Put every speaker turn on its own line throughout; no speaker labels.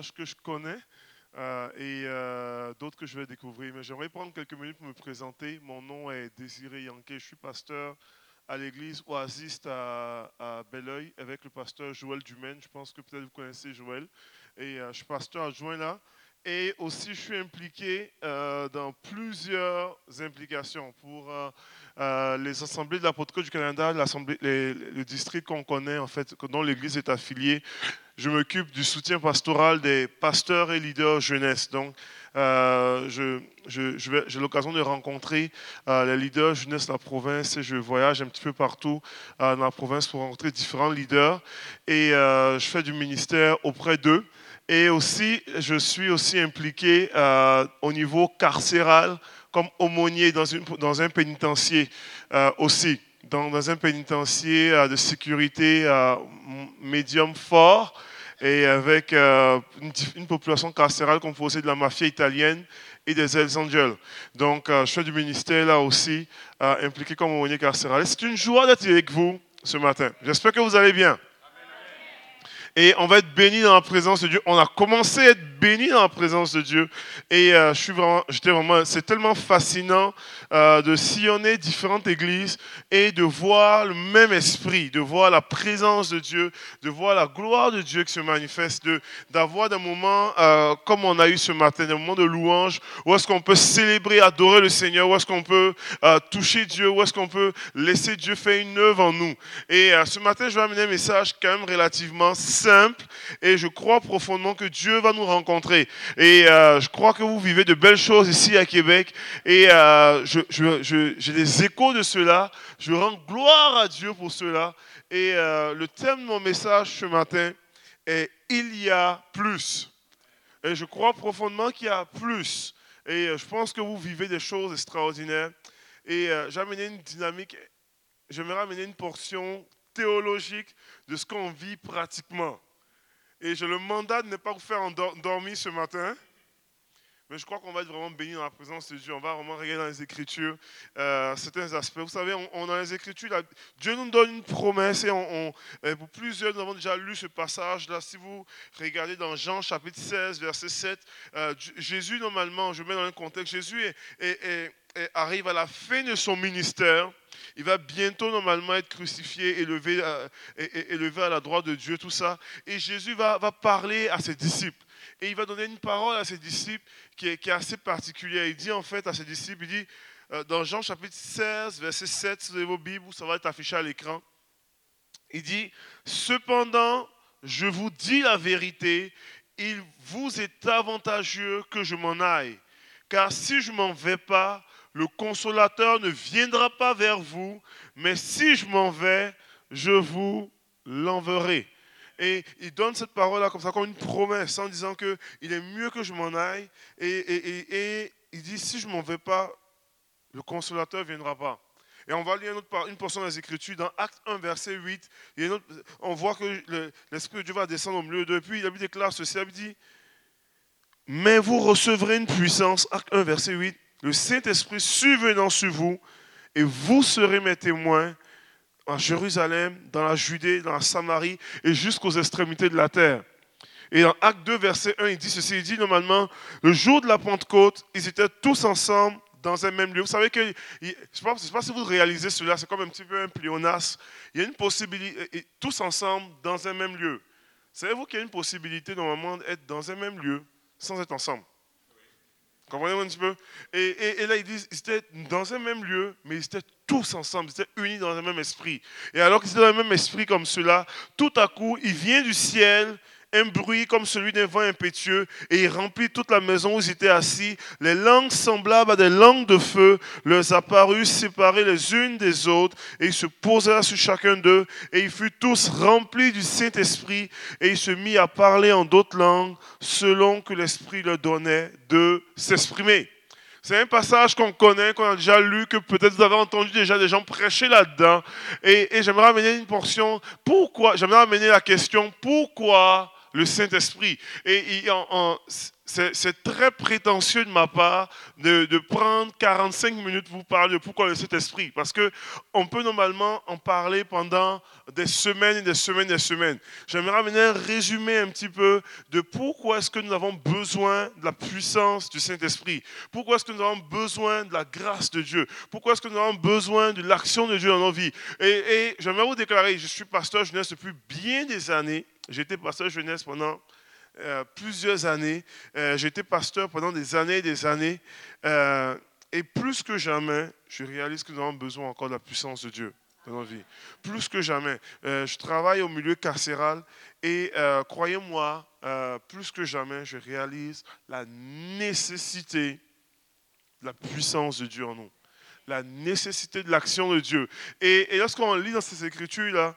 que je connais euh, et euh, d'autres que je vais découvrir. Mais j'aimerais prendre quelques minutes pour me présenter. Mon nom est Désiré Yanké. Je suis pasteur à l'église oasiste à, à Belleuil avec le pasteur Joël Dumaine. Je pense que peut-être vous connaissez Joël. Et euh, je suis pasteur adjoint là. Et aussi, je suis impliqué dans plusieurs implications pour les assemblées de l'apôtre du Canada, le district qu'on connaît, en fait, dont l'Église est affiliée. Je m'occupe du soutien pastoral des pasteurs et leaders jeunesse. Donc, euh, j'ai l'occasion de rencontrer euh, les leaders jeunesse de la province et je voyage un petit peu partout euh, dans la province pour rencontrer différents leaders. Et je fais du ministère auprès d'eux. Et aussi, je suis aussi impliqué au niveau carcéral comme aumônier dans, un pénitencier euh, aussi, dans, un pénitencier euh, de sécurité euh, médium fort et avec une, population carcérale composée de la mafia italienne et des Hells Angels. Donc, je fais du ministère là aussi, impliqué comme aumônier carcéral. C'est une joie d'être avec vous ce matin. J'espère que vous allez bien. Et on va être béni dans la présence de Dieu. On a commencé à être béni dans la présence de Dieu. Et euh, je suis vraiment, j'étais vraiment, c'est tellement fascinant euh, de sillonner différentes églises et de voir le même esprit, de voir la présence de Dieu, de voir la gloire de Dieu qui se manifeste, de, d'avoir des moments euh, comme on a eu ce matin, des moments de louange, où est-ce qu'on peut célébrer, adorer le Seigneur, où est-ce qu'on peut toucher Dieu, où est-ce qu'on peut laisser Dieu faire une œuvre en nous. Et ce matin, je vais amener un message quand même relativement simple et je crois profondément que Dieu va nous rencontrer. Et euh, je crois que vous vivez de belles choses ici à Québec et euh, j'ai des échos de cela. Je rends gloire à Dieu pour cela. Et euh, le thème de mon message ce matin est Il y a plus. Et je crois profondément qu'il y a plus. Et je pense que vous vivez des choses extraordinaires. Et j'ai amené une dynamique, j'aimerais amener une portion théologique de ce qu'on vit pratiquement. Et j'ai le mandat de ne pas vous faire endormir ce matin. Mais je crois qu'on va être vraiment béni dans la présence de Dieu. On va vraiment regarder dans les Écritures euh, certains aspects. Vous savez, on, dans les Écritures, Dieu nous donne une promesse et on, pour plusieurs, nous avons déjà lu ce passage-là. Si vous regardez dans Jean chapitre 16, verset 7, euh, Jésus, normalement, je mets dans un contexte, Jésus arrive à la fin de son ministère. Il va bientôt normalement être crucifié, élevé, euh, élevé à la droite de Dieu, tout ça. Et Jésus va, parler à ses disciples. Et il va donner une parole à ses disciples qui est, assez particulière. Il dit en fait à ses disciples, il dit euh, dans Jean chapitre 16, verset 7, si vous avez vos Bibles, ça va être affiché à l'écran. Il dit, cependant, je vous dis la vérité, il vous est avantageux que je m'en aille. Car si je m'en vais pas, le consolateur ne viendra pas vers vous, mais si je m'en vais, je vous l'enverrai. Et il donne cette parole-là comme ça, comme une promesse, en disant qu'il est mieux que je m'en aille. Et, il dit, si je ne m'en vais pas, le consolateur ne viendra pas. Et on va lire une, autre, une portion des Écritures dans Acte 1, verset 8. on voit que l'Esprit de Dieu va descendre au milieu d'eux. Puis il déclare ceci, il dit, mais vous recevrez une puissance, Acte 1, verset 8, le Saint-Esprit survenant sur vous, et vous serez mes témoins en Jérusalem, dans la Judée, dans la Samarie et jusqu'aux extrémités de la terre. Et dans Acte 2, verset 1, il dit ceci, il dit normalement, le jour de la Pentecôte, ils étaient tous ensemble dans un même lieu. Vous savez que, je ne sais, pas si vous réalisez cela, c'est comme un petit peu un pléonasme. Il y a une possibilité, tous ensemble dans un même lieu. Savez-vous qu'il y a une possibilité normalement d'être dans un même lieu sans être ensemble? Comprenez un petit peu? Et, là, ils disent, ils étaient dans un même lieu, mais ils étaient tous ensemble, ils étaient unis dans un même esprit. Et alors qu'ils étaient dans le même esprit comme cela, tout à coup, il vient du ciel un bruit comme celui d'un vent impétueux, et il remplit toute la maison où ils étaient assis. Les langues semblables à des langues de feu leur apparurent séparées les unes des autres, et ils se posèrent sur chacun d'eux, et ils furent tous remplis du Saint-Esprit, et ils se mit à parler en d'autres langues, selon que l'Esprit leur donnait de s'exprimer. C'est un passage qu'on connaît, qu'on a déjà lu, que peut-être vous avez entendu déjà des gens prêcher là-dedans. Et, et j'aimerais amener une portion. Pourquoi? J'aimerais amener la question pourquoi le Saint-Esprit. Et c'est très prétentieux de ma part de, prendre 45 minutes pour vous parler de pourquoi le Saint-Esprit. Parce qu'on peut normalement en parler pendant des semaines et des semaines et des semaines. J'aimerais mener un résumé un petit peu de pourquoi est-ce que nous avons besoin de la puissance du Saint-Esprit. Pourquoi est-ce que nous avons besoin de la grâce de Dieu? Pourquoi est-ce que nous avons besoin de l'action de Dieu dans nos vies? Et, et j'aimerais vous déclarer, je suis pasteur jeunesse depuis bien des années. Été pasteur jeunesse pendant euh, plusieurs années. Euh, été pasteur pendant des années et des années. Euh, et plus que jamais, je réalise que nous avons besoin encore de la puissance de Dieu dans nos vies. Plus que jamais. je travaille au milieu carcéral et croyez-moi, plus que jamais, je réalise la nécessité de la puissance de Dieu en nous la nécessité de l'action de Dieu. Et, et lorsqu'on lit dans ces écritures-là,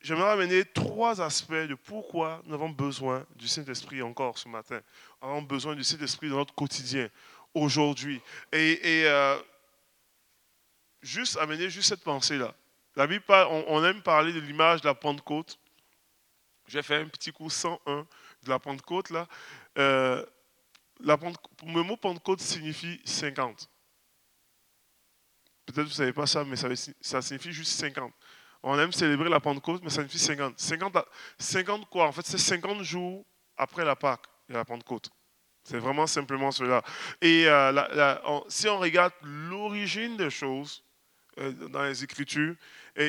j'aimerais amener trois aspects de pourquoi nous avons besoin du Saint-Esprit encore ce matin. Nous avons besoin du Saint-Esprit dans notre quotidien, aujourd'hui. Et, euh, juste amener juste cette pensée-là. On, aime parler de l'image de la Pentecôte. J'ai fait un petit coup 101 de la Pentecôte. Là. Euh, la le mot Pentecôte signifie 50. Peut-être que vous ne savez pas ça, mais ça signifie juste 50. On aime célébrer la Pentecôte, mais ça signifie 50. 50, 50 quoi? En fait, c'est 50 jours après la Pâque et la Pentecôte. C'est vraiment simplement cela. Et euh, si on regarde l'origine des choses euh, dans les Écritures,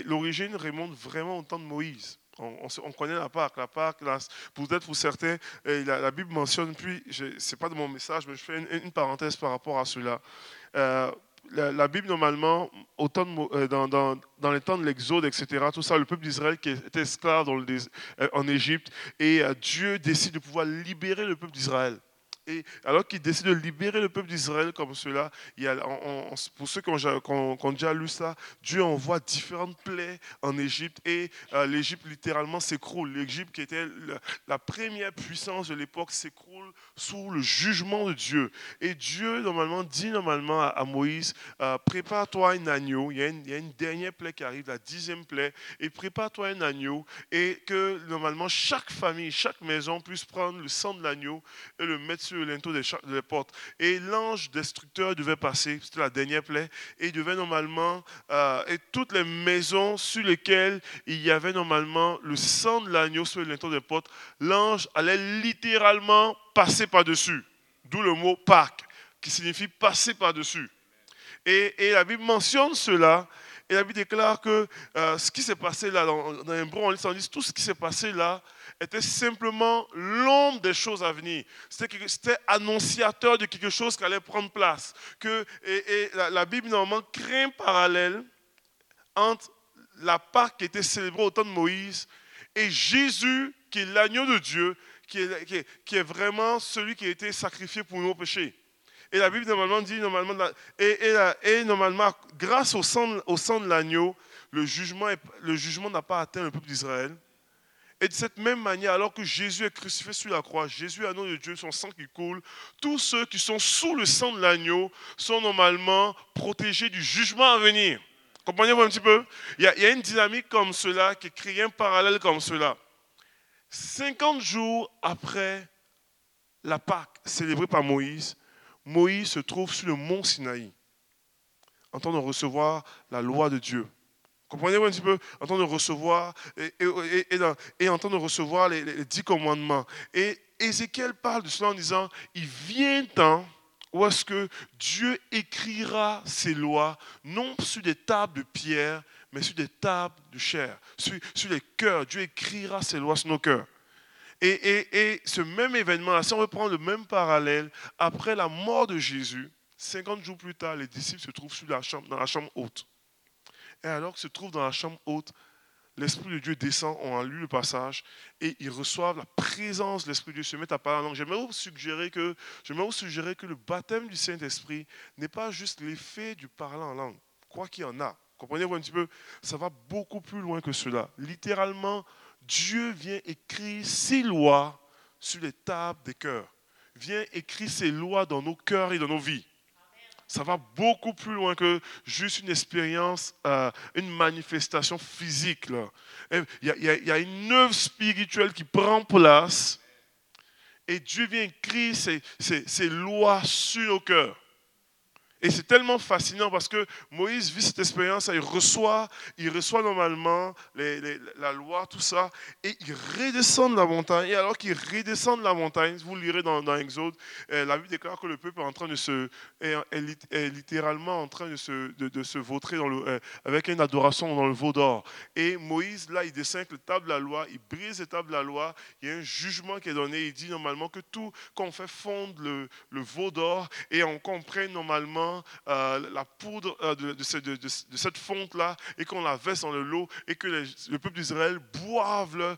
l'origine remonte vraiment au temps de Moïse. On, connaît la Pâque. La Pâque, peut-être pour certains, la, Bible mentionne, puis, ce n'est pas de mon message, mais je fais une, parenthèse par rapport à cela. Euh, la, Bible, normalement, euh, dans, les temps de l'Exode, etc., tout ça, le peuple d'Israël qui était esclave euh, en Égypte, et euh, Dieu décide de pouvoir libérer le peuple d'Israël. Et alors qu'il décide de libérer le peuple d'Israël comme cela, pour ceux qui ont, déjà lu ça, Dieu envoie différentes plaies en Égypte et euh, l'Égypte littéralement s'écroule. L'Égypte qui était la, première puissance de l'époque s'écroule sous le jugement de Dieu. Et Dieu normalement dit normalement à, Moïse, euh, prépare-toi un agneau, il y, a une, il y, a une, dernière plaie qui arrive, la dixième plaie, et prépare-toi un agneau et que normalement chaque famille, chaque maison puisse prendre le sang de l'agneau et le mettre sur le linteau des, portes. Et l'ange destructeur devait passer, c'était la dernière plaie, et il devait normalement, euh, et toutes les maisons sur lesquelles il y avait normalement le sang de l'agneau sur le linteau des portes, l'ange allait littéralement passer par-dessus. D'où le mot Pâques, qui signifie passer par-dessus. Et, et, la Bible mentionne cela, et la Bible déclare que euh, ce qui s'est passé là, dans, dans un on dit tout ce qui s'est passé là, était simplement l'ombre des choses à venir. C'était annonciateur de quelque chose qui allait prendre place. Que, et, la, Bible, normalement, crée un parallèle entre la Pâque qui était célébrée au temps de Moïse et Jésus, qui est l'agneau de Dieu, qui est, vraiment celui qui a été sacrifié pour nos péchés. Et la Bible normalement dit, normalement, et, normalement, grâce au sang, au sang de l'agneau, le jugement n'a le jugement pas atteint le peuple d'Israël. Et de cette même manière, alors que Jésus est crucifié sur la croix, Jésus, nom de Dieu, son sang qui coule, tous ceux qui sont sous le sang de l'agneau sont normalement protégés du jugement à venir. Comprenez-vous un petit peu? Il y, a, il y, a, une dynamique comme cela qui crée un parallèle comme cela. 50 jours après la Pâque célébrée par Moïse, Moïse se trouve sur le mont Sinaï, en train de recevoir la loi de Dieu. Comprenez-vous un petit peu? En train de recevoir et, en de recevoir les, dix commandements. Et Ézéchiel parle de cela en disant, il vient un temps où est-ce que Dieu écrira ses lois, non sur des tables de pierre, mais sur des tables de chair, sur, les cœurs. Dieu écrira ses lois sur nos cœurs. Et, ce même événement, si on reprend le même parallèle, après la mort de Jésus, 50 jours plus tard, les disciples se trouvent la chambre, dans la chambre haute. Et alors qu'ils se trouvent dans la chambre haute, l'Esprit de Dieu descend, on a lu le passage, et ils reçoivent la présence de l'Esprit de Dieu, se mettent à parler en langue. J'aimerais vous suggérer que, le baptême du Saint-Esprit n'est pas juste l'effet du parler en langue, quoi qu'il en a. Comprenez-vous un petit peu? Ça va beaucoup plus loin que cela. Littéralement, Dieu vient écrire ses lois sur les tables des cœurs. Vient écrire ses lois dans nos cœurs et dans nos vies ça va beaucoup plus loin que juste une expérience, euh, une manifestation physique. Il y, a, une œuvre spirituelle qui prend place et Dieu vient écrire ses, ses lois sur nos cœurs. Et c'est tellement fascinant parce que Moïse vit cette expérience, il reçoit, il reçoit normalement la loi, tout ça, et il redescend de la montagne. Et alors qu'il redescend de la montagne, vous lirez dans, dans Exode, euh, la Bible déclare que le peuple est littéralement en train de se, de, vautrer euh, avec une adoration dans le veau d'or. Et Moïse, là, il descend le table de la loi, il brise le table de la loi, il y a un jugement qui est donné, il dit normalement que tout, quand on fait fondre le, le veau d'or et on comprend normalement euh, la poudre euh, de, cette fonte-là et qu'on la verse dans le lot et que le peuple d'Israël boive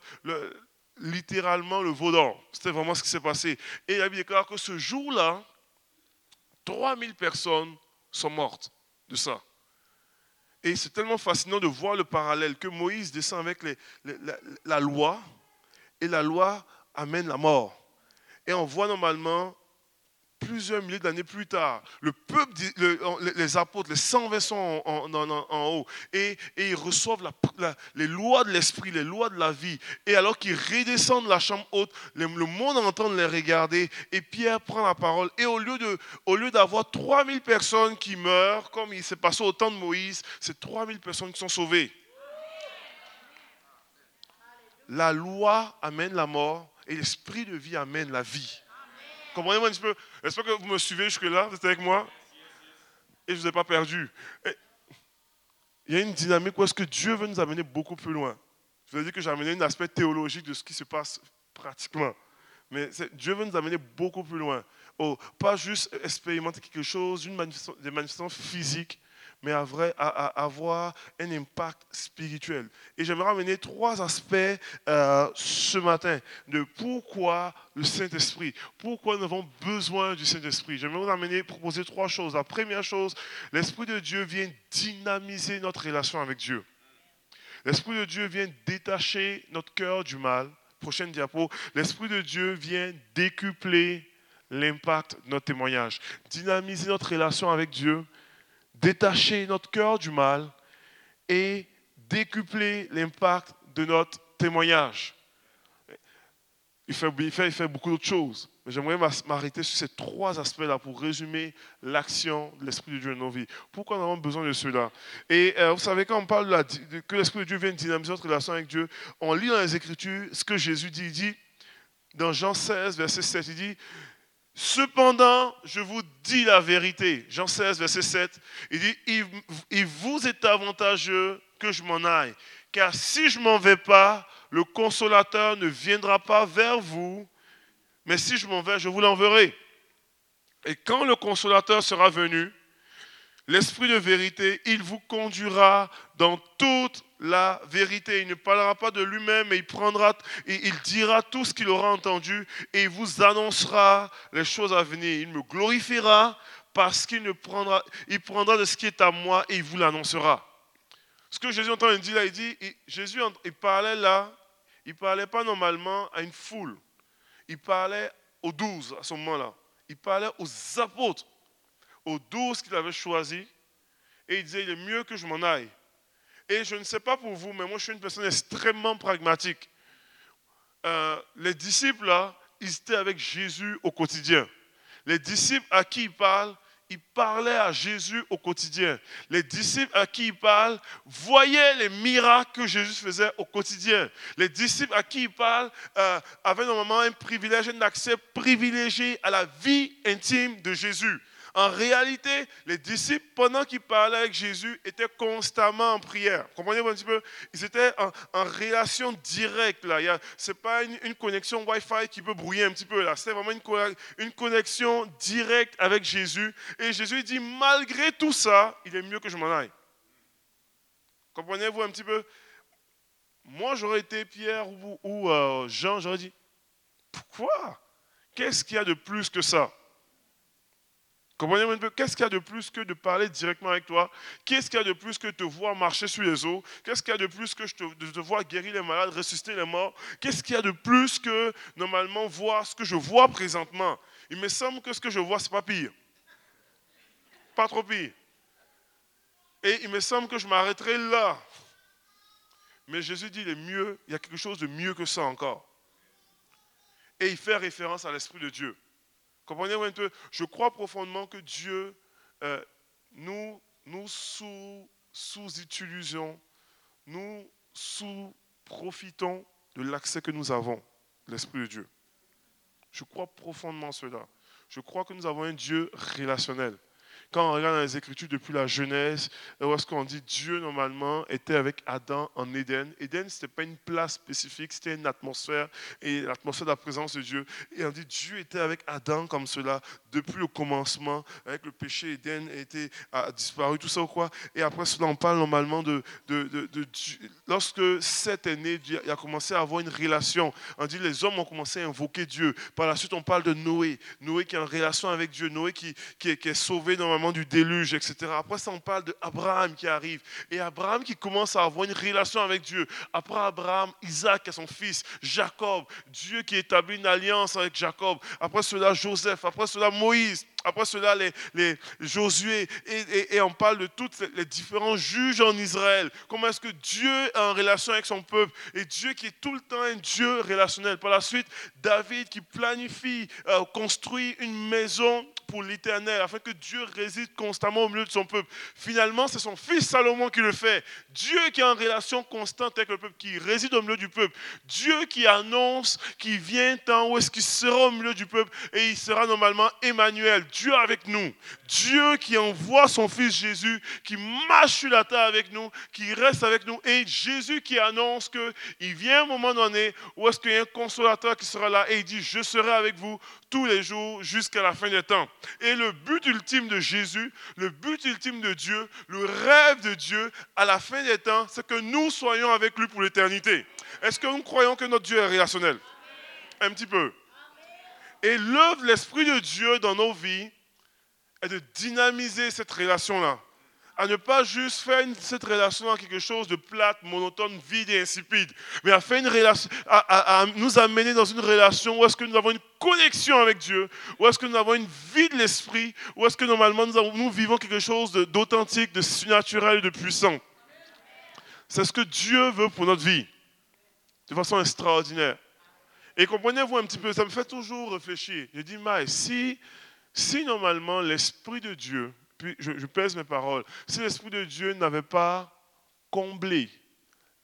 littéralement le veau d'or. C'était vraiment ce qui s'est passé. Et la Bible déclare que ce jour-là, 3000 personnes sont mortes de ça. Et c'est tellement fascinant de voir le parallèle que Moïse descend avec la loi et la loi amène la mort. Et on voit normalement plusieurs milliers d'années plus tard, le peuple, les apôtres, les 120 sont en, haut et, ils reçoivent les lois de l'esprit, les lois de la vie. Et alors qu'ils redescendent de la chambre haute, le, monde entend les regarder et Pierre prend la parole. Et au lieu, au lieu d'avoir 3000 personnes qui meurent, comme il s'est passé au temps de Moïse, c'est 3000 personnes qui sont sauvées. La loi amène la mort et l'esprit de vie amène la vie. Comprenez-moi un petit peu? J'espère que vous me suivez jusque-là, vous êtes avec moi Et je ne vous ai pas perdu. il y a une dynamique où est-ce que Dieu veut nous amener beaucoup plus loin. Je veux dire que j'ai amené un aspect théologique de ce qui se passe pratiquement. Mais Dieu veut nous amener beaucoup plus loin. Oh, pas juste expérimenter quelque chose, une des manifestations physiques, mais à, vrai, à, avoir un impact spirituel. Et j'aimerais ramener trois aspects euh, ce matin de pourquoi le Saint-Esprit, pourquoi nous avons besoin du Saint-Esprit. J'aimerais vous amener, proposer trois choses. La première chose, l'Esprit de Dieu vient dynamiser notre relation avec Dieu. L'Esprit de Dieu vient détacher notre cœur du mal. Prochaine diapo. L'Esprit de Dieu vient décupler l'impact de notre témoignage, dynamiser notre relation avec Dieu détacher notre cœur du mal et décupler l'impact de notre témoignage. Il fait, il beaucoup d'autres choses, mais j'aimerais m'arrêter sur ces trois aspects-là pour résumer l'action de l'Esprit de Dieu dans nos vies. Pourquoi nous avons besoin de cela? Et euh, vous savez, quand on parle de, que l'Esprit de Dieu vient dynamiser notre relation avec Dieu, on lit dans les Écritures ce que Jésus dit. Il dit, dans Jean 16, verset 7, il dit, Cependant, je vous dis la vérité. Jean 16, verset 7. Il dit, il, vous est avantageux que je m'en aille. Car si je m'en vais pas, le consolateur ne viendra pas vers vous. Mais si je m'en vais, je vous l'enverrai. Et quand le consolateur sera venu, l'Esprit de vérité, il vous conduira dans toute la vérité. Il ne parlera pas de lui-même, mais il prendra, il dira tout ce qu'il aura entendu et il vous annoncera les choses à venir. Il me glorifiera parce qu'il prendra, il de ce qui est à moi et il vous l'annoncera. Ce que Jésus entend dire là, il dit, Jésus, il parlait là, il parlait pas normalement à une foule. Il parlait aux douze à ce moment-là. Il parlait aux apôtres aux douze qu'il avait choisis. Et il disait, il est mieux que je m'en aille. Et je ne sais pas pour vous, mais moi je suis une personne extrêmement pragmatique. Euh, les disciples, là, ils étaient avec Jésus au quotidien. Les disciples à qui il parle, ils parlaient à Jésus au quotidien. Les disciples à qui il parle voyaient les miracles que Jésus faisait au quotidien. Les disciples à qui il parle euh, avaient normalement un privilège, un accès privilégié à la vie intime de Jésus. En réalité, les disciples, pendant qu'ils parlaient avec Jésus, étaient constamment en prière. Comprenez-vous un petit peu? Ils étaient en, relation directe. Ce n'est pas une, connexion Wi-Fi qui peut brouiller un petit peu. là. C'est vraiment une, connexion directe avec Jésus. Et Jésus dit, malgré tout ça, il est mieux que je m'en aille. Comprenez-vous un petit peu? Moi, j'aurais été Pierre ou, euh, Jean, j'aurais dit, pourquoi? Qu'est-ce qu'il y a de plus que ça? Comprenez-vous un peu Qu'est-ce qu'il y a de plus que de parler directement avec toi? Qu'est-ce qu'il y a de plus que de te voir marcher sur les eaux? Qu'est-ce qu'il y a de plus que de te voir guérir les malades, ressusciter les morts? Qu'est-ce qu'il y a de plus que normalement voir ce que je vois présentement? Il me semble que ce que je vois, ce n'est pas pire. Pas trop pire. Et il me semble que je m'arrêterai là. Mais Jésus dit, il est mieux, il y a quelque chose de mieux que ça encore. Et il fait référence à l'Esprit de Dieu. Je crois profondément que Dieu euh, nous, nous sous, sous-utilisons, nous sous-profitons de l'accès que nous avons, l'Esprit de Dieu. Je crois profondément cela. Je crois que nous avons un Dieu relationnel quand on regarde dans les Écritures depuis la Genèse, où est-ce qu'on dit Dieu, normalement, était avec Adam en Éden. Éden, ce n'était pas une place spécifique, c'était une atmosphère, et l'atmosphère de la présence de Dieu. Et on dit Dieu était avec Adam comme cela, depuis le commencement, avec le péché, Éden a, disparu, tout ça ou quoi. Et après cela, on parle normalement de, de, de, de Lorsque Seth est il a commencé à avoir une relation. On dit les hommes ont commencé à invoquer Dieu. Par la suite, on parle de Noé. Noé qui est en relation avec Dieu. Noé qui, qui, qui est sauvé normalement du déluge, etc. Après ça, on parle d'Abraham qui arrive. Et Abraham qui commence à avoir une relation avec Dieu. Après Abraham, Isaac et son fils, Jacob. Dieu qui établit une alliance avec Jacob. Après cela, Joseph. Après cela, Moïse. Après cela, les, les Josué. Et, on parle de tous les différents juges en Israël. Comment est-ce que Dieu est en relation avec son peuple? Et Dieu qui est tout le temps un Dieu relationnel. Par la suite, David qui planifie, euh, construit une maison pour l'éternel, afin que Dieu réside constamment au milieu de son peuple. Finalement, c'est son fils Salomon qui le fait. Dieu qui est en relation constante avec le peuple, qui réside au milieu du peuple. Dieu qui annonce qu'il vient temps où est-ce qu'il sera au milieu du peuple et il sera normalement Emmanuel, Dieu avec nous. Dieu qui envoie son fils Jésus, qui marche sur la terre avec nous, qui reste avec nous. Et Jésus qui annonce qu'il vient un moment donné où est-ce qu'il y a un consolateur qui sera là et il dit, je serai avec vous tous les jours jusqu'à la fin des temps. Et le but ultime de Jésus, le but ultime de Dieu, le rêve de Dieu à la fin des temps, c'est que nous soyons avec lui pour l'éternité. Est-ce que nous croyons que notre Dieu est relationnel? Un petit peu. Et l'œuvre de l'Esprit de Dieu dans nos vies est de dynamiser cette relation-là à ne pas juste faire cette relation à quelque chose de plate, monotone, vide et insipide, mais à, faire une relation, à, nous amener dans une relation où est-ce que nous avons une connexion avec Dieu, où est-ce que nous avons une vie de l'esprit, où est-ce que normalement nous, vivons quelque chose d'authentique, de, surnaturel, de puissant. C'est ce que Dieu veut pour notre vie, de façon extraordinaire. Et comprenez-vous un petit peu, ça me fait toujours réfléchir. Je dis, mais si, si normalement l'Esprit de Dieu je, pèse mes paroles, si l'Esprit de Dieu n'avait pas comblé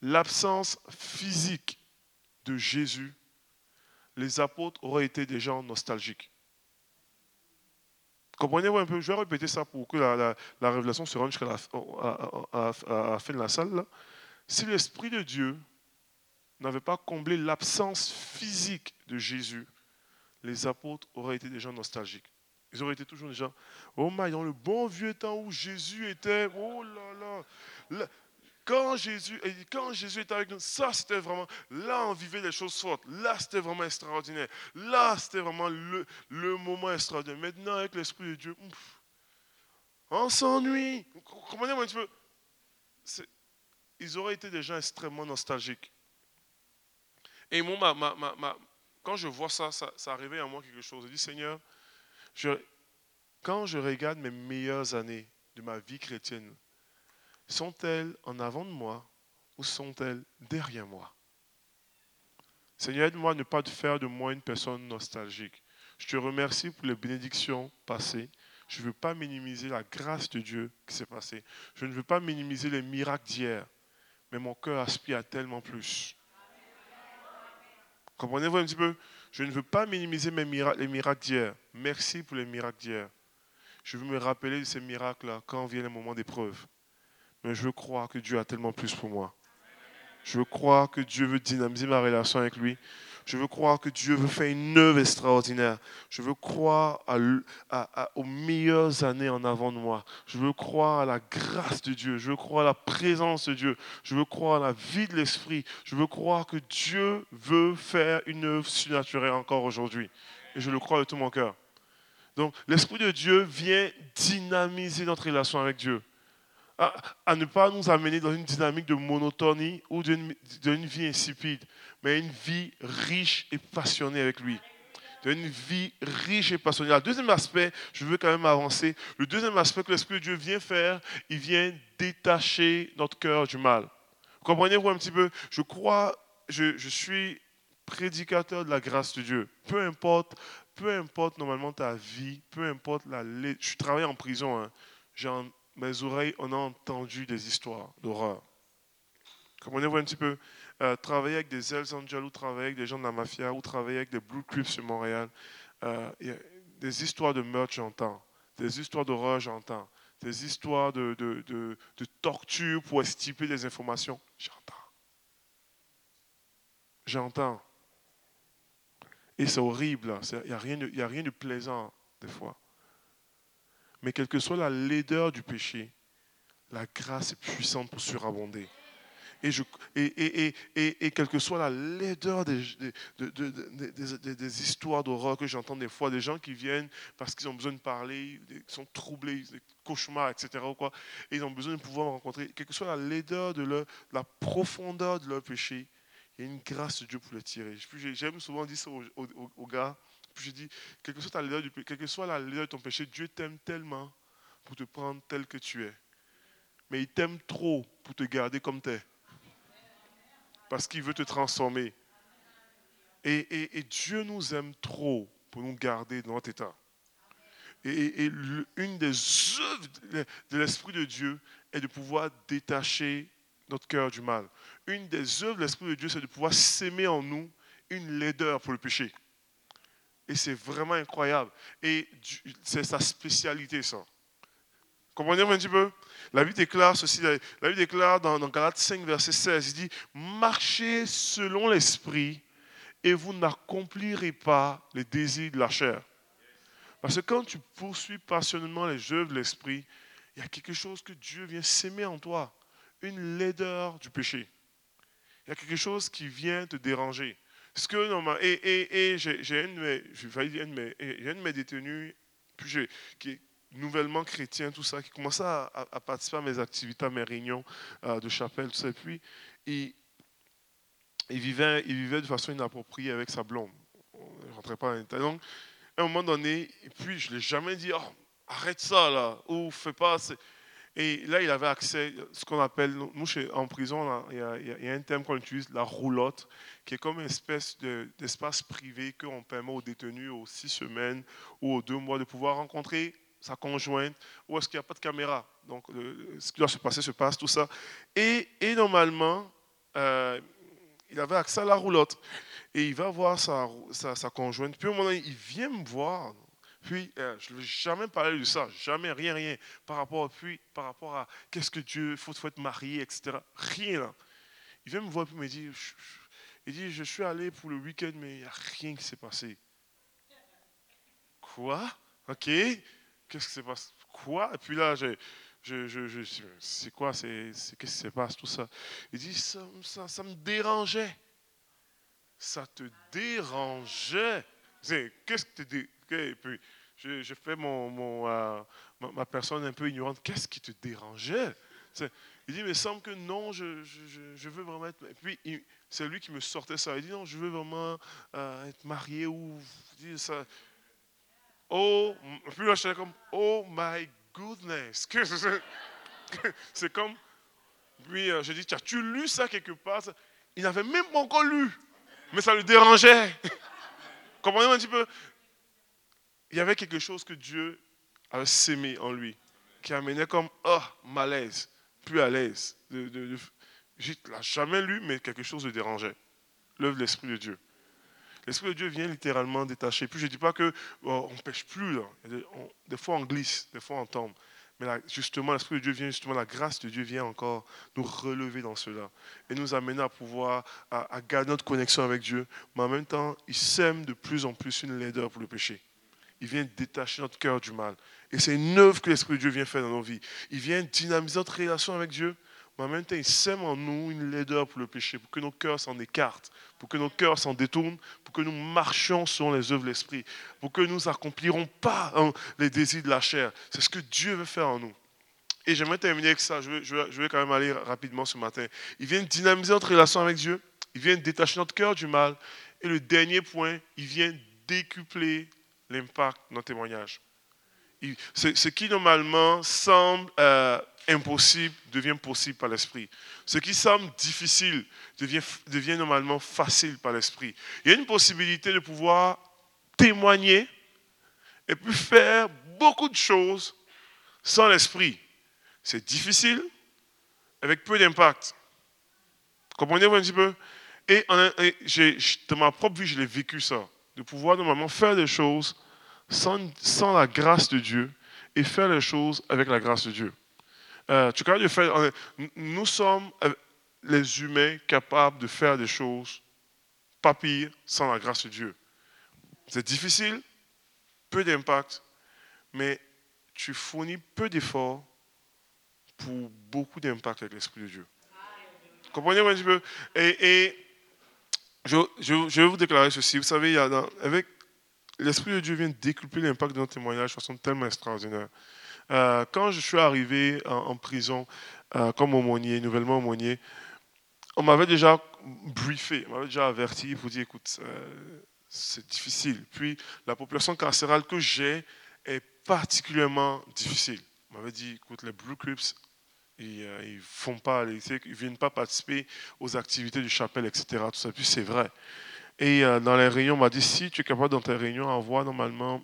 l'absence physique de Jésus, les apôtres auraient été des gens nostalgiques. Comprenez-vous un peu? Je vais répéter ça pour que la, révélation se rende jusqu'à la, fin de la salle. Si l'Esprit de Dieu n'avait pas comblé l'absence physique de Jésus, les apôtres auraient été des gens nostalgiques. Ils auraient été toujours des gens, oh my, dans le bon vieux temps où Jésus était, oh là là, quand Jésus, quand Jésus était avec nous, ça c'était vraiment, là on vivait des choses fortes, là c'était vraiment extraordinaire, là c'était vraiment le, moment extraordinaire. Maintenant avec l'Esprit de Dieu, on s'ennuie. Comprenez-moi un petit peu? Ils auraient été des gens extrêmement nostalgiques. Et moi, quand je vois ça, ça, ça arrivait à moi quelque chose. Je dis, Seigneur, quand je regarde mes meilleures années de ma vie chrétienne, sont-elles en avant de moi ou sont-elles derrière moi? Seigneur, aide-moi à ne pas faire de moi une personne nostalgique. Je te remercie pour les bénédictions passées. Je ne veux pas minimiser la grâce de Dieu qui s'est passée. Je ne veux pas minimiser les miracles d'hier. Mais mon cœur aspire à tellement plus. Comprenez-vous un petit peu? Je ne veux pas minimiser mes miracles, les miracles d'hier. Merci pour les miracles d'hier. Je veux me rappeler de ces miracles-là quand vient le moment d'épreuve. Mais je crois que Dieu a tellement plus pour moi. Je veux croire que Dieu veut dynamiser ma relation avec lui. Je veux croire que Dieu veut faire une œuvre extraordinaire. Je veux croire aux meilleures années en avant de moi. Je veux croire à la grâce de Dieu. Je veux croire à la présence de Dieu. Je veux croire à la vie de l'Esprit. Je veux croire que Dieu veut faire une œuvre surnaturelle encore aujourd'hui. Et je le crois de tout mon cœur. Donc, l'Esprit de Dieu vient dynamiser notre relation avec Dieu à, ne pas nous amener dans une dynamique de monotonie ou d'une vie insipide, mais une vie riche et passionnée avec lui. Une vie riche et passionnée. Le deuxième aspect, je veux quand même avancer. Le deuxième aspect que l'Esprit de Dieu vient faire, il vient détacher notre cœur du mal. Comprenez-vous un petit peu? Je crois, je, suis prédicateur de la grâce de Dieu. Peu importe, peu importe normalement ta vie, peu importe la... Je travaille en prison, hein. Mes oreilles on a entendu des histoires d'horreur. Comprenez-vous un petit peu euh, Travailler avec des Hells Angels ou travailler avec des gens de la mafia ou travailler avec des Blue Crips sur Montréal, euh, des histoires de meurtre, j'entends. Des histoires d'horreur, j'entends. Des histoires de, de, de torture pour estiper des informations, j'entends. J'entends. Et c'est horrible. Il n'y a, de, a rien de plaisant, des fois. Mais quelle que soit la laideur du péché, la grâce est puissante pour surabonder. Et, je, et, et, et, quelle que soit la laideur des, des, des, histoires d'horreur que j'entends des fois, des gens qui viennent parce qu'ils ont besoin de parler, ils sont troublés, des cauchemars, etc. Quoi, et ils ont besoin de pouvoir me rencontrer, quelle que soit la laideur de leur, la profondeur de leur péché, il y a une grâce de Dieu pour le tirer. J'aime souvent dire ça aux, gars. Je dis, quelle que, soit laideur, quelle que soit la de ton péché, Dieu t'aime tellement pour te prendre tel que tu es. Mais il t'aime trop pour te garder comme tu es. Parce qu'il veut te transformer. Et, Dieu nous aime trop pour nous garder dans notre état. Et, et une des œuvres de l'Esprit de Dieu est de pouvoir détacher notre cœur du mal. Une des œuvres de l'Esprit de Dieu, c'est de pouvoir s'aimer en nous une laideur pour le péché. Et c'est vraiment incroyable. Et c'est sa spécialité, ça. Comprenez-vous un petit peu? La Bible déclare ceci, la Bible déclare dans, dans Galates 5, verset 16, il dit, marchez selon l'Esprit et vous n'accomplirez pas les désirs de la chair. Parce que quand tu poursuis passionnément les œuvres de l'Esprit, il y a quelque chose que Dieu vient s'aimer en toi une laideur du péché. Il y a quelque chose qui vient te déranger. Ce que, et, et, et j'ai un, de mes détenus qui est nouvellement chrétien, tout ça, qui commençait à, participer à mes activités, à mes réunions euh, de chapelle, tout ça. Et puis, il, vivait, il vivait de façon inappropriée avec sa blonde. Je ne rentrais pas dans Donc, à un moment donné, et puis je ne l'ai jamais dit, oh, arrête ça là, ou fais pas. Et là, il avait accès à ce qu'on appelle, nous, en prison, il, y a, un terme qu'on utilise, la roulotte, qui est comme une espèce d'espace privé qu'on permet aux détenus aux six semaines ou aux deux mois de pouvoir rencontrer sa conjointe, où est-ce qu'il n'y a pas de caméra. Donc, ce qui doit se passer se passe, tout ça. Et, normalement, euh, il avait accès à la roulotte. Et il va voir sa, conjointe. Puis, au moment il vient me voir puis, euh, je ne vais jamais parler de ça, jamais, rien, rien, par rapport, puis, par rapport à qu'est-ce que Dieu, faut, faut, être marié, etc. Rien. Il vient me voir et me dit, il dit, je suis allé pour le week-end, mais il n'y a rien qui s'est passé. Quoi? Ok. Qu'est-ce qui s'est passé? Quoi? Et puis là, je, je, je, c'est quoi? Qu'est-ce qui se passe Tout ça? Il dit, ça, ça, me dérangeait. Ça te dérangeait. Qu'est-ce que tu et puis, je, je fais mon, euh, ma, personne un peu ignorante. Qu'est-ce qui te dérangeait? Il dit, mais il semble que non, je, je, je veux vraiment être. Et puis, c'est lui qui me sortait ça. Il dit, non, je veux vraiment euh, être marié ou. ça. Oh, puis là, j'étais comme, oh my goodness. C'est comme. Puis, euh, je dis, as-tu lu ça quelque part Il n'avait même pas encore lu, mais ça le dérangeait. Comprenez un petit peu? Il y avait quelque chose que Dieu avait sémé en lui, qui amenait comme, oh, malaise, plus à l'aise. De, je ne l'ai jamais lu, mais quelque chose le dérangeait. L'œuvre de l'Esprit de Dieu. L'Esprit de Dieu vient littéralement détacher. Puis je ne dis pas qu'on oh, ne pêche plus. des fois on glisse, des fois on tombe. Mais justement, l'Esprit de Dieu vient, justement, la grâce de Dieu vient encore nous relever dans cela et nous amener à pouvoir à, à garder notre connexion avec Dieu. Mais en même temps, il sème de plus en plus une laideur pour le péché il vient détacher notre cœur du mal. Et c'est une œuvre que l'Esprit de Dieu vient faire dans nos vies. Il vient dynamiser notre relation avec Dieu, mais en même temps, il sème en nous une laideur pour le péché, pour que nos cœurs s'en écartent, pour que nos cœurs s'en détournent, pour que nous marchions selon les œuvres de l'Esprit, pour que nous n'accomplirons pas hein, les désirs de la chair. C'est ce que Dieu veut faire en nous. Et j'aimerais terminer avec ça. Je vais, je vais quand même aller rapidement ce matin. Il vient dynamiser notre relation avec Dieu. Il vient détacher notre cœur du mal. Et le dernier point, il vient décupler l'impact de nos témoignages. Ce qui normalement semble euh, impossible devient possible par l'Esprit. Ce qui semble difficile devient, normalement facile par l'Esprit. Il y a une possibilité de pouvoir témoigner et puis faire beaucoup de choses sans l'Esprit. C'est difficile, avec peu d'impact. Comprenez-vous un petit peu? Et, de ma propre vie, je l'ai vécu ça. De pouvoir normalement faire des choses sans, sans la grâce de Dieu et faire les choses avec la grâce de Dieu. Euh, tu de nous sommes euh, les humains capables de faire des choses pas pire sans la grâce de Dieu. C'est difficile, peu d'impact, mais tu fournis peu d'efforts pour beaucoup d'impact avec l'Esprit de Dieu. Comprenez-vous un petit peu? Je, vais vous déclarer ceci. Vous savez, avec l'Esprit de Dieu vient décupler l'impact de notre témoignage de façon tellement extraordinaire. Euh, quand je suis arrivé en, prison euh, comme aumônier, nouvellement aumônier, on m'avait déjà briefé, on m'avait déjà averti pour dire, écoute, euh, c'est difficile. Puis la population carcérale que j'ai est particulièrement difficile. On m'avait dit, écoute, les Blue Crips, ils ne font pas, ils viennent pas participer aux activités du chapelle, etc. Tout ça. Puis c'est vrai. Et dans les réunions, on m'a dit, si tu es capable dans tes réunions avoir normalement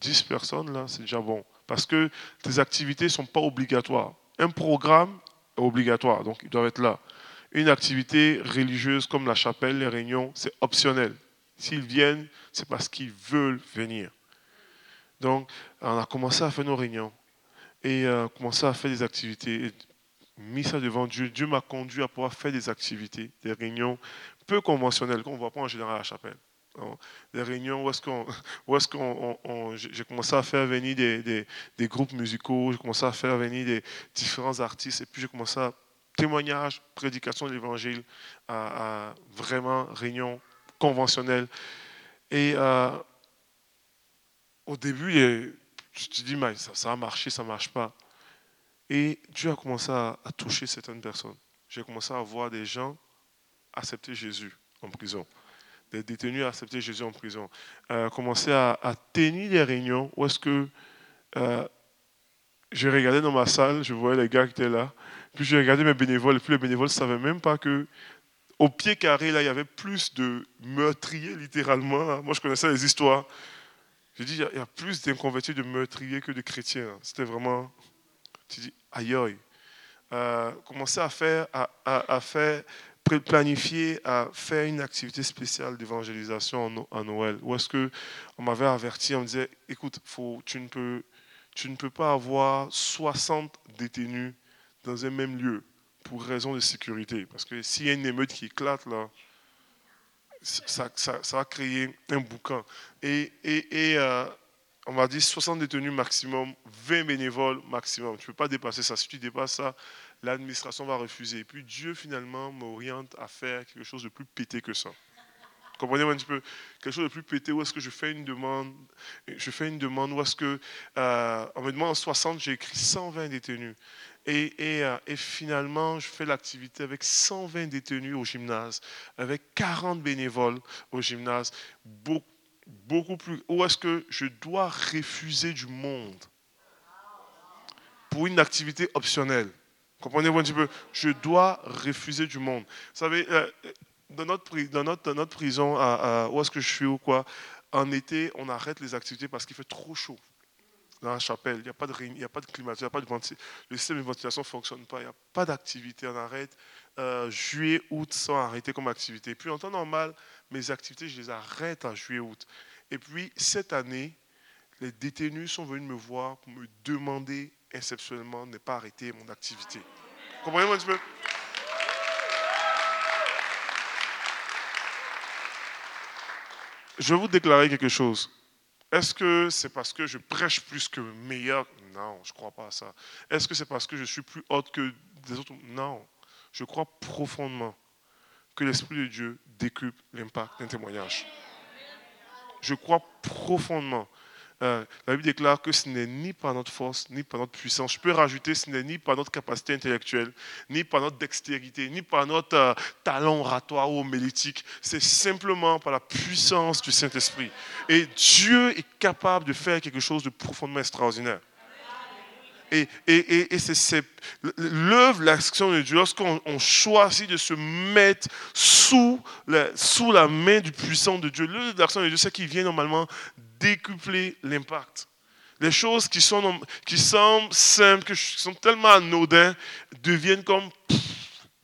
10 personnes, là, c'est déjà bon parce que tes activités ne sont pas obligatoires. Un programme est obligatoire, donc ils doivent être là. Une activité religieuse comme la chapelle, les réunions, c'est optionnel. S'ils viennent, c'est parce qu'ils veulent venir. Donc, on a commencé à faire nos réunions et euh, à faire des activités, et mis ça devant Dieu. Dieu m'a conduit à pouvoir faire des activités, des réunions peu conventionnelles qu'on ne voit pas en général à la chapelle des réunions où est-ce qu'on, est-ce qu'on, j'ai commencé à faire venir des, des, groupes musicaux, j'ai commencé à faire venir des différents artistes, et puis j'ai commencé à témoignage, prédication de l'évangile, à, vraiment réunion conventionnelle. Et euh, au début, je te dis, mais ça, a marché, ça ne marche pas. Et Dieu a commencé à, toucher certaines personnes. J'ai commencé à voir des gens accepter Jésus en prison des détenus accepter Jésus en prison. Euh, commencer à, tenir des réunions où est-ce que euh, je regardais dans ma salle, je voyais les gars qui étaient là, puis je regardais mes bénévoles, et puis les bénévoles ne savaient même pas que au pied carré, là, il y avait plus de meurtriers, littéralement. Moi, je connaissais les histoires. Je dis, il y, a plus d'inconvertis de meurtriers que de chrétiens. C'était vraiment. Tu dis, aïe aïe. Euh, commencer à faire, à, à faire planifier à faire une activité spéciale d'évangélisation en, Noël Ou est-ce qu'on m'avait averti, on me disait, écoute, faut, tu, ne peux, tu ne peux pas avoir 60 détenus dans un même lieu pour raison de sécurité. Parce que s'il y a une émeute qui éclate, là, ça, va créer un boucan. Et, euh, on m'a dit 60 détenus maximum, 20 bénévoles maximum. Tu ne peux pas dépasser ça. Si tu dépasses ça, l'administration va refuser. Et puis Dieu finalement m'oriente à faire quelque chose de plus pété que ça. Comprenez-moi un petit peu Quelque chose de plus pété, où est-ce que je fais une demande Je fais une demande où est-ce que, euh, on me demande en 60, j'ai écrit 120 détenus. Et, euh, et, finalement, je fais l'activité avec 120 détenus au gymnase, avec 40 bénévoles au gymnase, beaucoup, plus. Où est-ce que je dois refuser du monde pour une activité optionnelle? Comprenez-vous un petit peu? Je dois refuser du monde. Vous savez, euh, dans notre, prison, où est-ce que je suis ou quoi, en été, on arrête les activités parce qu'il fait trop chaud dans la chapelle. Il n'y a pas de il de il n'y a pas de ventilation. Le système de ventilation ne fonctionne pas. Il n'y a pas d'activité. On arrête euh, juillet, août sans arrêter comme activité. Puis en temps normal, mes activités, je les arrête en juillet, août. Et puis cette année, les détenus sont venus me voir pour me demander exceptionnellement ne pas arrêter mon activité. Comprenez-moi un petit peu? Je vais vous déclarer quelque chose. Est-ce que c'est parce que je prêche plus que meilleur? Non, je ne crois pas à ça. Est-ce que c'est parce que je suis plus haute que des autres? Non. Je crois profondément que l'Esprit de Dieu décupe l'impact d'un témoignage. Je crois profondément euh, la Bible déclare que ce n'est ni par notre force, ni par notre puissance. Je peux rajouter, ce n'est ni par notre capacité intellectuelle, ni par notre dextérité, ni par notre euh, talent oratoire ou homélétique. C'est simplement par la puissance du Saint-Esprit. Et Dieu est capable de faire quelque chose de profondément extraordinaire. Et, et, et, c'est l'œuvre, l'action de Dieu, lorsqu'on choisit de se mettre sous la, sous la main du puissant de Dieu, l'œuvre, l'action de Dieu, c'est qu'il vient normalement décupler l'impact. Les choses qui, sont, qui semblent simples, qui sont tellement anodins, deviennent comme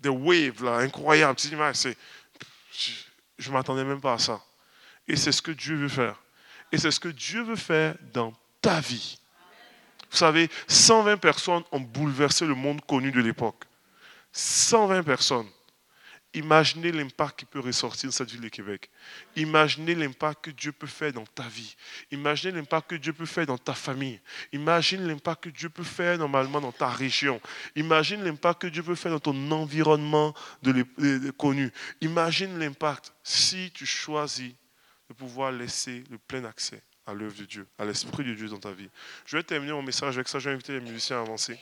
des waves là, incroyables. Je ne m'attendais même pas à ça. Et c'est ce que Dieu veut faire. Et c'est ce que Dieu veut faire dans ta vie. Vous savez, 120 personnes ont bouleversé le monde connu de l'époque. 120 personnes. Imaginez l'impact qui peut ressortir de cette ville de Québec. Imaginez l'impact que Dieu peut faire dans ta vie. Imaginez l'impact que Dieu peut faire dans ta famille. Imagine l'impact que Dieu peut faire normalement dans ta région. Imagine l'impact que Dieu peut faire dans ton environnement de connu. Imagine l'impact si tu choisis de pouvoir laisser le plein accès à l'œuvre de Dieu, à l'Esprit de Dieu dans ta vie. Je vais terminer mon message avec ça. Je vais inviter les musiciens à avancer.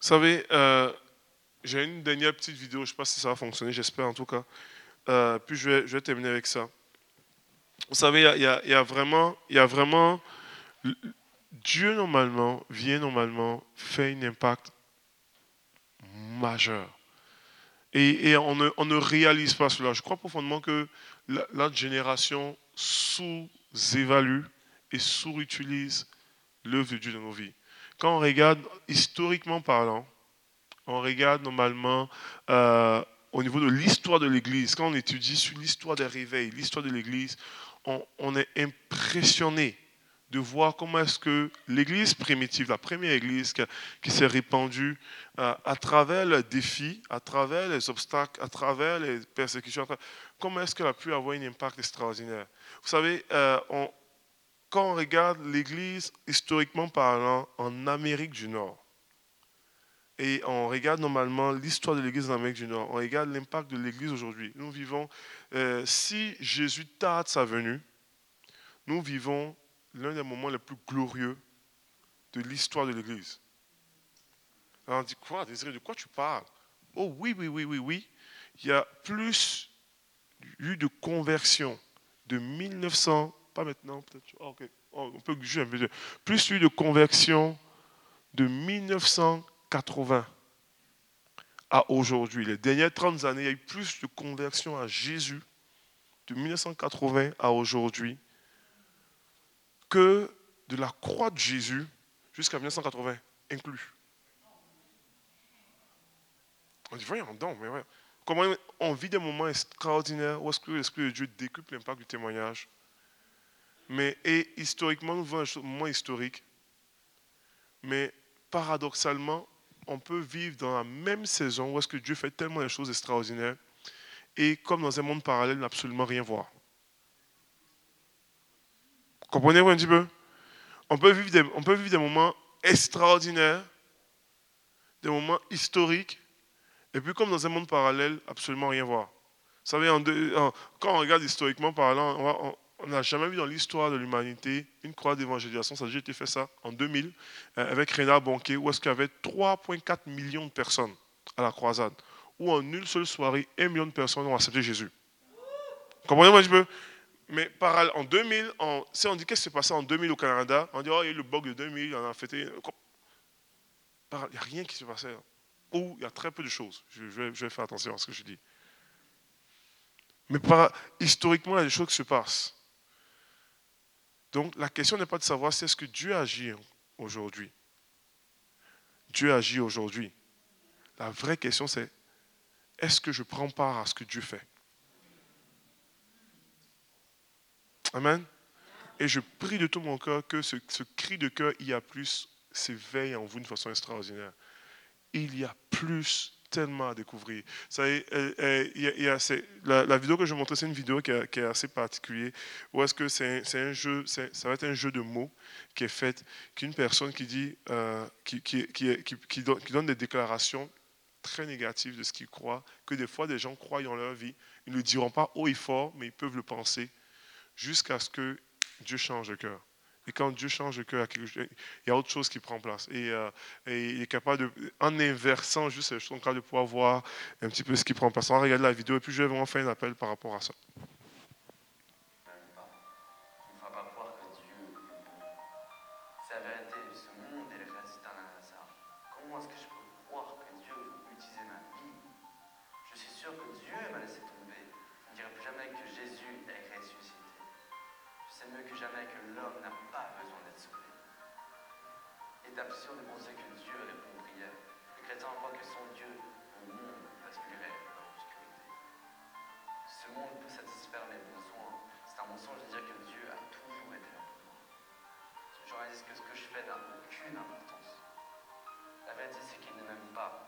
Vous savez, euh, j'ai une dernière petite vidéo, je ne sais pas si ça va fonctionner, j'espère en tout cas. Euh, puis je vais, terminer avec ça. Vous savez, il y, a vraiment, il y a vraiment, Dieu normalement vient normalement faire un impact majeur et, on, ne, réalise pas cela. Je crois profondément que la, génération sous-évalue et sous-utilise l'œuvre de Dieu dans nos vies. Quand on regarde historiquement parlant, on regarde normalement euh, au niveau de l'histoire de l'Église, quand on étudie sur l'histoire des réveils, l'histoire de l'Église, on est impressionné de voir comment est-ce que l'Église primitive, la première Église qui, s'est répandue euh, à travers les défis, à travers les obstacles, à travers les persécutions, comment est-ce qu'elle a pu avoir un impact extraordinaire? Vous savez, euh, quand on regarde l'Église historiquement parlant en Amérique du Nord, et on regarde normalement l'histoire de l'Église en Amérique du Nord, on regarde l'impact de l'Église aujourd'hui. Nous vivons, euh, si Jésus tarde sa venue, nous vivons l'un des moments les plus glorieux de l'histoire de l'Église. On dit quoi, Désiré, de quoi tu parles? Oh oui, oui, oui, oui, oui. Il y a plus eu de conversion de 1900, maintenant, peut-être, oh, oh, on peut juger un peu, plus eu de conversion de 1980 à aujourd'hui. Les dernières 30 années, il y a eu plus de conversion à Jésus de 1980 à aujourd'hui que de la croix de Jésus jusqu'à 1980 inclus. On dit, voyons donc, mais comment on vit des moments extraordinaires où est-ce que l'Esprit de Dieu décuple l'impact du témoignage? Mais, et historiquement, nous vivons un moment historique. Mais paradoxalement, on peut vivre dans la même saison où est-ce que Dieu fait tellement de choses extraordinaires et comme dans un monde parallèle, n'absolument rien voir. Comprenez-vous un petit peu? On peut, vivre des, moments extraordinaires, des moments historiques, et puis comme dans un monde parallèle, absolument rien voir. Vous savez, quand on regarde historiquement parlant, on n'a jamais vu dans l'histoire de l'humanité une croix d'évangélisation. Ça a déjà été fait ça en 2000 euh, avec Renard Bonquet, où est-ce qu'il y avait 3,4 millions de personnes à la croisade, où en une seule soirée, un million de personnes ont accepté Jésus. Comprenez-vous un peu? Mais en 2000, si on dit qu'est-ce qui s'est passé en 2000 au Canada, on dit, oh, il y a eu le bug de 2000, on a fêté. Il n'y a rien qui s'est passé. Ou il y a très peu de choses. Je, vais, faire attention à ce que je dis. Mais historiquement, il y a des choses qui se passent. Donc la question n'est pas de savoir si est-ce que Dieu agit aujourd'hui. Dieu agit aujourd'hui. La vraie question c'est est-ce que je prends part à ce que Dieu fait? Amen. Et je prie de tout mon cœur que ce, cri de cœur, il y a plus, s'éveille en vous d'une façon extraordinaire. Il y a plus tellement à découvrir. Ça y est, la, vidéo que je montrais, c'est une vidéo qui, est assez particulière. Où est-ce que c'est un jeu, ça va être un jeu de mots qui est fait, qu'une personne qui dit, euh, qui, qui, qui, donne des déclarations très négatif de ce qu'ils croient, que des fois des gens croient en leur vie. Ils ne le diront pas haut et fort, mais ils peuvent le penser, jusqu'à ce que Dieu change de cœur. Et quand Dieu change de cœur, il y a autre chose qui prend place. Et, euh, il est capable de, en inversant juste, suis capable de pouvoir voir un petit peu ce qui prend place. On va regarder la vidéo et puis je vais vraiment faire un appel par rapport à ça.
Absurde de penser que Dieu répond aux prières. Les chrétiens croient que sans Dieu, le monde basculerait dans l'obscurité. Ce monde peut satisfaire mes besoins. C'est un mensonge de dire que Dieu a toujours été là pour moi. Je réalise que ce que je fais n'a aucune importance. La vérité, c'est qu'il ne m'aime pas.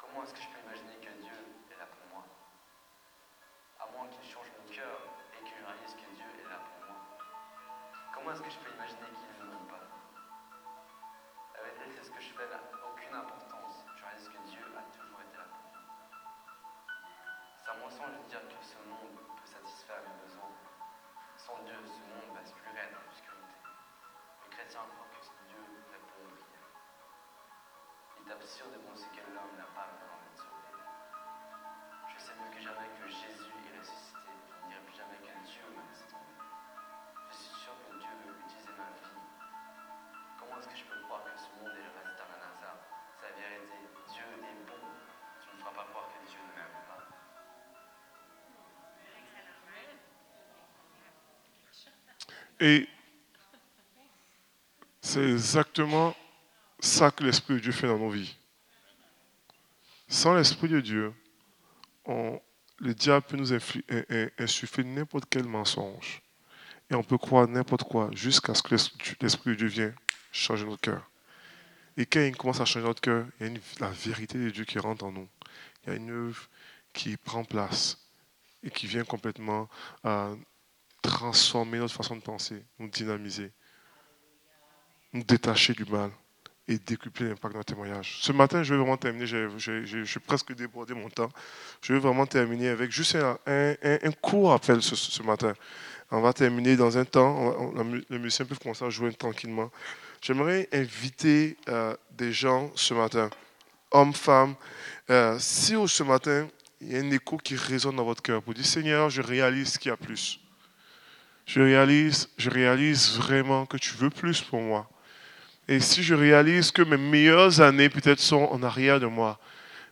Comment est-ce que je peux imaginer que Dieu est là pour moi? À moins qu'il change mon cœur et que je réalise que Dieu est là pour moi. Comment est-ce que je peux imaginer qu'il ne je fais n'a aucune importance. Je réalise que Dieu a toujours été là pour moi. Ça mensonge de dire que ce monde peut satisfaire mes besoins. Sans Dieu, ce monde basculerait dans l'obscurité. Les chrétiens croient que Dieu répond aux prières. Il est absurde de penser que l'homme n'a pas besoin d'être sauvé. Je sais mieux que jamais que Jésus est ressuscité. Je ne dirai plus jamais que Dieu m'a laissé tomber. Je suis sûr que Dieu veut utiliser ma vie Comment est-ce que je peux croire que
Et c'est exactement ça que l'Esprit de Dieu fait dans nos vies. Sans l'Esprit de Dieu, le diable peut nous insuffler n'importe quel mensonge. Et on peut croire n'importe quoi jusqu'à ce que l'Esprit de Dieu vienne changer notre cœur. Et quand il commence à changer notre cœur, il y a la vérité de Dieu qui rentre en nous. Il y a une œuvre qui prend place et qui vient complètement euh, transformer notre façon de penser, nous dynamiser, nous détacher du mal et décupler l'impact de notre témoignage. Ce matin, je vais vraiment terminer, je suis presque débordé mon temps. Je vais vraiment terminer avec juste un, un, court appel ce, matin. On va terminer dans un temps, le musicien peut commencer à jouer tranquillement. J'aimerais inviter euh, des gens ce matin, hommes, femmes. Euh, si ce matin, il y a un écho qui résonne dans votre cœur pour dire Seigneur, je réalise qu'il y a plus. Je réalise, je réalise vraiment que tu veux plus pour moi. Et si je réalise que mes meilleures années peut-être sont en arrière de moi,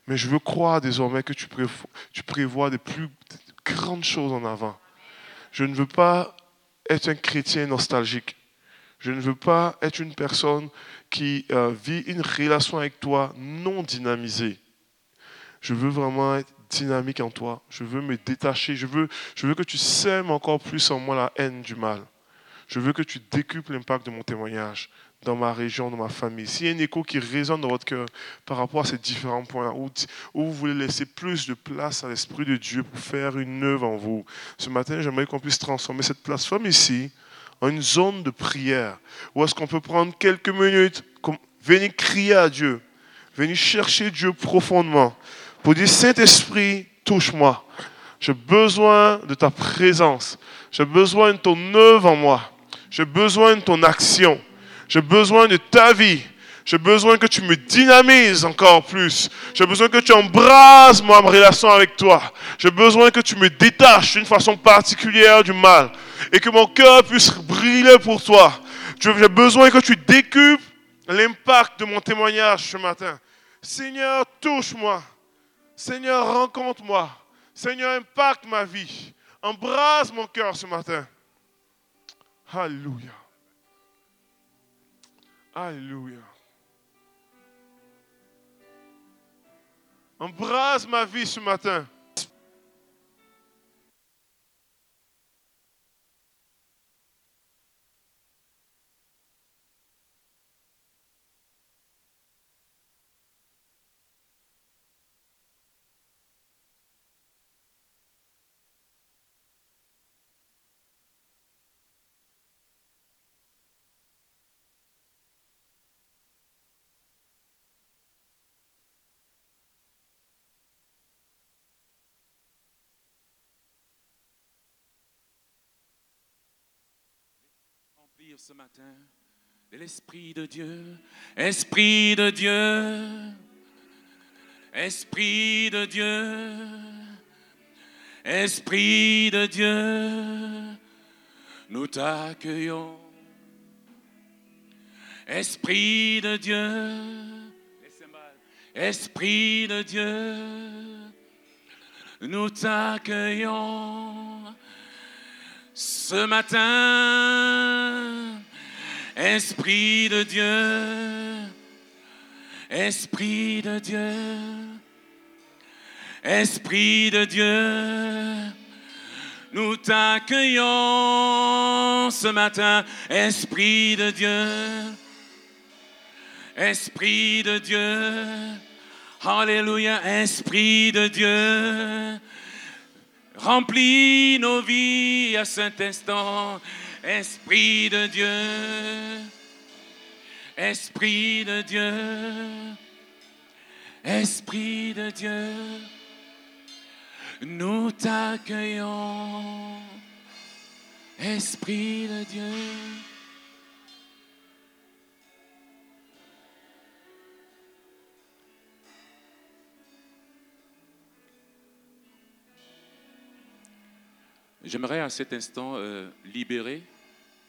mais je veux croire désormais que tu prévois, tu des plus grandes choses en avant. Je ne veux pas être un chrétien nostalgique. Je ne veux pas être une personne qui euh, vit une relation avec toi non dynamisée. Je veux vraiment être dynamique en toi. Je veux me détacher. Je veux, je veux que tu sèmes encore plus en moi la haine du mal. Je veux que tu décuples l'impact de mon témoignage dans ma région, dans ma famille. S'il y a un écho qui résonne dans votre cœur par rapport à ces différents points, où, où vous voulez laisser plus de place à l'Esprit de Dieu pour faire une œuvre en vous, ce matin, j'aimerais qu'on puisse transformer cette plateforme ici une zone de prière où est-ce qu'on peut prendre quelques minutes, venir crier à Dieu, venir chercher Dieu profondément pour dire Saint-Esprit, touche-moi. J'ai besoin de ta présence. J'ai besoin de ton œuvre en moi. J'ai besoin de ton action. J'ai besoin de ta vie. J'ai besoin que tu me dynamises encore plus. J'ai besoin que tu embrases ma relation avec toi. J'ai besoin que tu me détaches d'une façon particulière du mal et que mon cœur puisse briller pour toi. J'ai besoin que tu décupes l'impact de mon témoignage ce matin. Seigneur, touche-moi. Seigneur, rencontre-moi. Seigneur, impacte ma vie. Embrasse mon cœur ce matin. Alléluia. Alléluia. Embrasse ma vie ce matin.
Ce matin de l'Esprit de Dieu. Esprit de Dieu. Esprit de Dieu. Esprit de Dieu. Nous t'accueillons. Esprit de Dieu. Esprit de Dieu. Nous t'accueillons ce matin. Esprit de Dieu, Esprit de Dieu, Esprit de Dieu, nous t'accueillons ce matin, Esprit de Dieu, Esprit de Dieu, Alléluia, Esprit de Dieu, remplis nos vies à cet instant. Esprit de Dieu, Esprit de Dieu, Esprit de Dieu, nous t'accueillons, Esprit de Dieu. J'aimerais à cet instant euh, libérer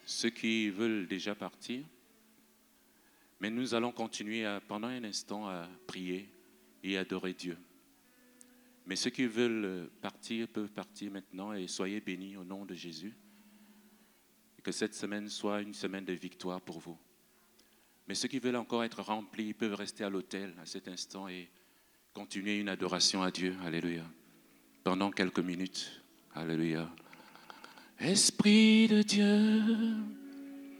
ceux qui veulent déjà partir, mais nous allons continuer pendant un instant à prier et adorer Dieu. Mais ceux qui veulent partir peuvent partir maintenant et soyez bénis au nom de Jésus. Que cette semaine soit une semaine de victoire pour vous. Mais ceux qui veulent encore être remplis peuvent rester à l'hôtel à cet instant et continuer une adoration à Dieu. Alléluia. Pendant quelques minutes. Alléluia. Esprit de Dieu,